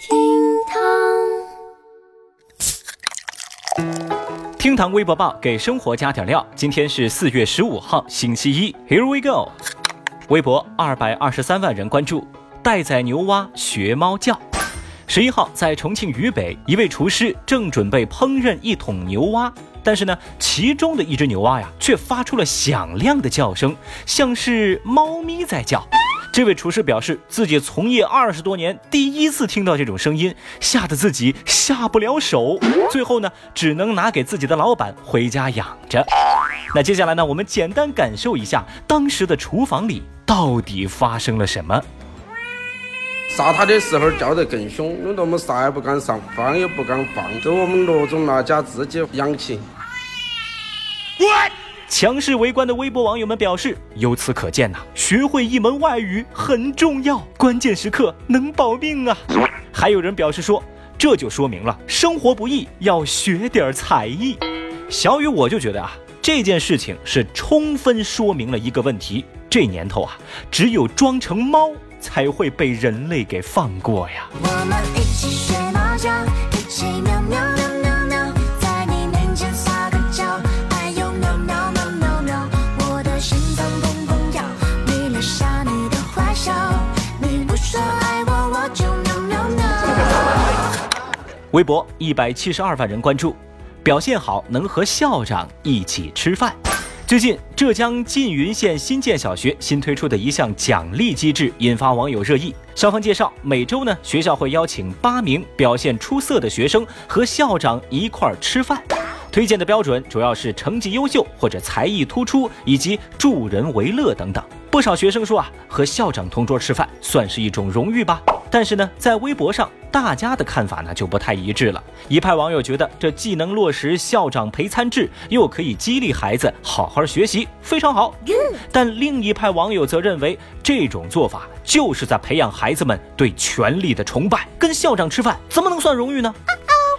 厅堂厅堂微博报给生活加点料。今天是四月十五号，星期一。Here we go。微博二百二十三万人关注，待宰牛蛙学猫叫。十一号，在重庆渝北，一位厨师正准备烹饪一桶牛蛙，但是呢，其中的一只牛蛙呀，却发出了响亮的叫声，像是猫咪在叫。这位厨师表示，自己从业二十多年，第一次听到这种声音，吓得自己下不了手。最后呢，只能拿给自己的老板回家养着。那接下来呢，我们简单感受一下当时的厨房里到底发生了什么。杀他的时候叫得更凶，弄得我们啥也不敢上，放也不敢放，这我们罗总那家自己养起。强势围观的微博网友们表示：“由此可见呐，学会一门外语很重要，关键时刻能保命啊！”还有人表示说：“这就说明了生活不易，要学点才艺。”小雨我就觉得啊，这件事情是充分说明了一个问题：这年头啊，只有装成猫才会被人类给放过呀。我们一起学猫叫，一起喵喵。微博一百七十二万人关注，表现好能和校长一起吃饭。最近，浙江缙云县新建小学新推出的一项奖励机制引发网友热议。校方介绍，每周呢，学校会邀请八名表现出色的学生和校长一块儿吃饭。推荐的标准主要是成绩优秀或者才艺突出，以及助人为乐等等。不少学生说啊，和校长同桌吃饭算是一种荣誉吧。但是呢，在微博上，大家的看法呢就不太一致了。一派网友觉得这既能落实校长陪餐制，又可以激励孩子好好学习，非常好。但另一派网友则认为，这种做法就是在培养孩子们对权力的崇拜。跟校长吃饭怎么能算荣誉呢？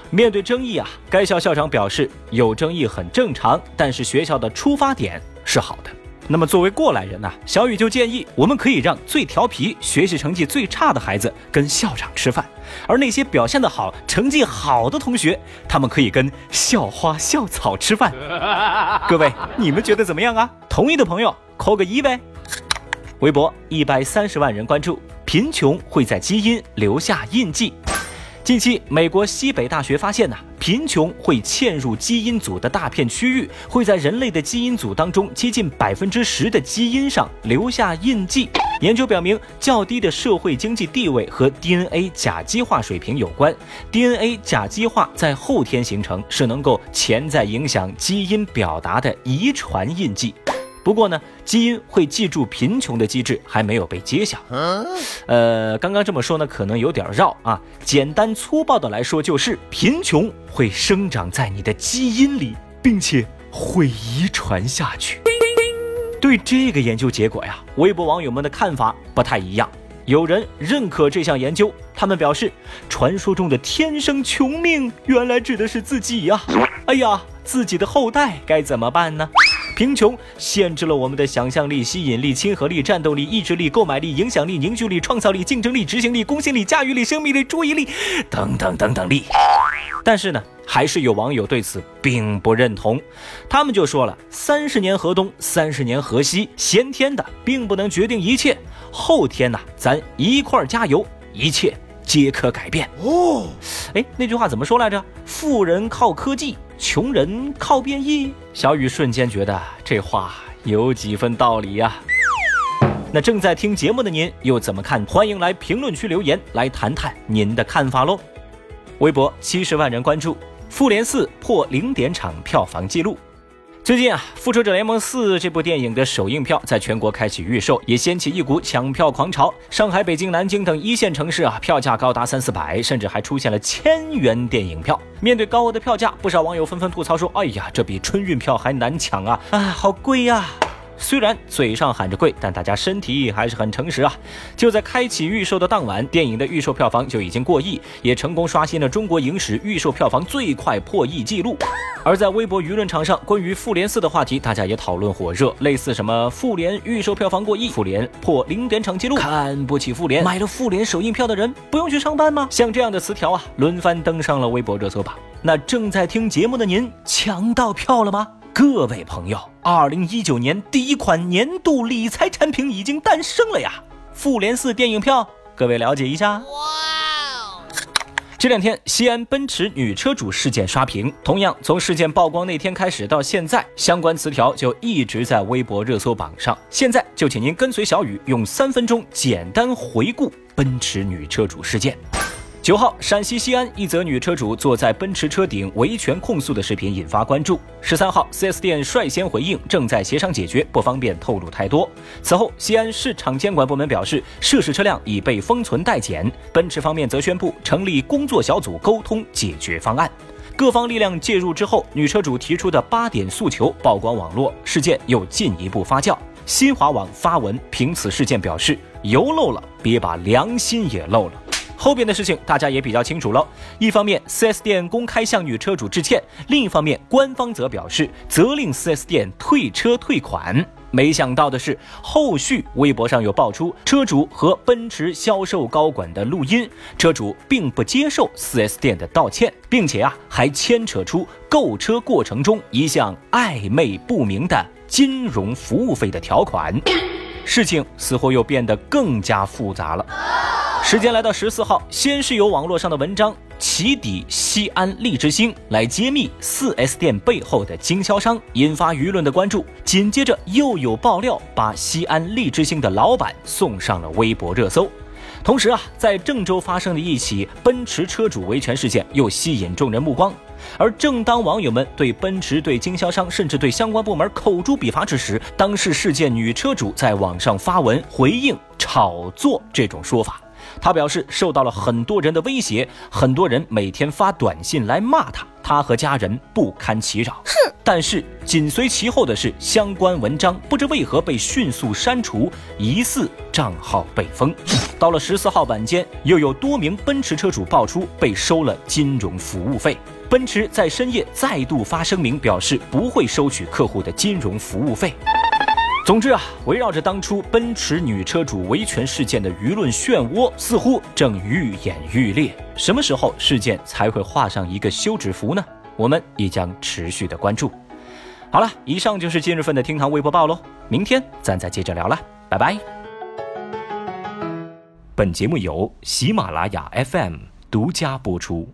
面对争议啊，该校校长表示，有争议很正常，但是学校的出发点是好的。那么作为过来人呢，小雨就建议，我们可以让最调皮、学习成绩最差的孩子跟校长吃饭，而那些表现得好、成绩好的同学，他们可以跟校花、校草吃饭。各位，你们觉得怎么样啊？同意的朋友扣个一呗。微博一百三十万人关注，贫穷会在基因留下印记。近期，美国西北大学发现呐，贫穷会嵌入基因组的大片区域，会在人类的基因组当中接近百分之十的基因上留下印记。研究表明，较低的社会经济地位和 DNA 甲基化水平有关。DNA 甲基化在后天形成，是能够潜在影响基因表达的遗传印记。不过呢，基因会记住贫穷的机制还没有被揭晓。呃，刚刚这么说呢，可能有点绕啊。简单粗暴的来说，就是贫穷会生长在你的基因里，并且会遗传下去。对这个研究结果呀，微博网友们的看法不太一样。有人认可这项研究，他们表示，传说中的天生穷命，原来指的是自己呀。哎呀，自己的后代该怎么办呢？贫穷限制了我们的想象力、吸引力、亲和力、战斗力、意志力、购买力、影响力、凝聚力、创造力、竞争力、执行力、公信力、驾驭力、生命力、注意力等等等等力。但是呢，还是有网友对此并不认同，他们就说了：三十年河东，三十年河西，先天的并不能决定一切，后天呐，咱一块儿加油，一切皆可改变。哦，哎，那句话怎么说来着？富人靠科技。穷人靠变异，小雨瞬间觉得这话有几分道理呀。那正在听节目的您又怎么看？欢迎来评论区留言，来谈谈您的看法喽。微博七十万人关注，《复联四》破零点场票房纪录。最近啊，《复仇者联盟四》这部电影的首映票在全国开启预售，也掀起一股抢票狂潮。上海、北京、南京等一线城市啊，票价高达三四百，甚至还出现了千元电影票。面对高额的票价，不少网友纷纷吐槽说：“哎呀，这比春运票还难抢啊！啊，好贵呀！”虽然嘴上喊着贵，但大家身体还是很诚实啊。就在开启预售的当晚，电影的预售票房就已经过亿，也成功刷新了中国影史预售票房最快破亿记录。而在微博舆论场上，关于《复联四》的话题，大家也讨论火热，类似什么“复联预售票房过亿”“复联破零点场记录”“看不起复联”“买了复联首映票的人不用去上班吗？”像这样的词条啊，轮番登上了微博热搜榜。那正在听节目的您，抢到票了吗？各位朋友，二零一九年第一款年度理财产品已经诞生了呀！复联四电影票，各位了解一下。哇！这两天西安奔驰女车主事件刷屏，同样从事件曝光那天开始到现在，相关词条就一直在微博热搜榜上。现在就请您跟随小雨，用三分钟简单回顾奔驰女车主事件。九号，陕西西安一则女车主坐在奔驰车顶维权控诉的视频引发关注。十三号，4S 店率先回应，正在协商解决，不方便透露太多。此后，西安市场监管部门表示，涉事车辆已被封存待检。奔驰方面则宣布成立工作小组沟通解决方案。各方力量介入之后，女车主提出的八点诉求曝光网络，事件又进一步发酵。新华网发文评此事件表示：油漏了，别把良心也漏了。后边的事情大家也比较清楚了。一方面，4S 店公开向女车主致歉；另一方面，官方则表示责令 4S 店退车退款。没想到的是，后续微博上有爆出车主和奔驰销售高管的录音，车主并不接受 4S 店的道歉，并且啊，还牵扯出购车过程中一项暧昧不明的金融服务费的条款。事情似乎又变得更加复杂了。时间来到十四号，先是有网络上的文章起底西安利之星，来揭秘四 S 店背后的经销商，引发舆论的关注。紧接着又有爆料，把西安利之星的老板送上了微博热搜。同时啊，在郑州发生的一起奔驰车主维权事件又吸引众人目光。而正当网友们对奔驰、对经销商，甚至对相关部门口诛笔伐之时，当事事件女车主在网上发文回应炒作这种说法。他表示受到了很多人的威胁，很多人每天发短信来骂他，他和家人不堪其扰。哼！但是紧随其后的是相关文章不知为何被迅速删除，疑似账号被封。到了十四号晚间，又有多名奔驰车主爆出被收了金融服务费。奔驰在深夜再度发声明，表示不会收取客户的金融服务费。总之啊，围绕着当初奔驰女车主维权事件的舆论漩涡，似乎正愈演愈烈。什么时候事件才会画上一个休止符呢？我们也将持续的关注。好了，以上就是今日份的厅堂微博报喽，明天咱再接着聊了，拜拜。本节目由喜马拉雅 FM 独家播出。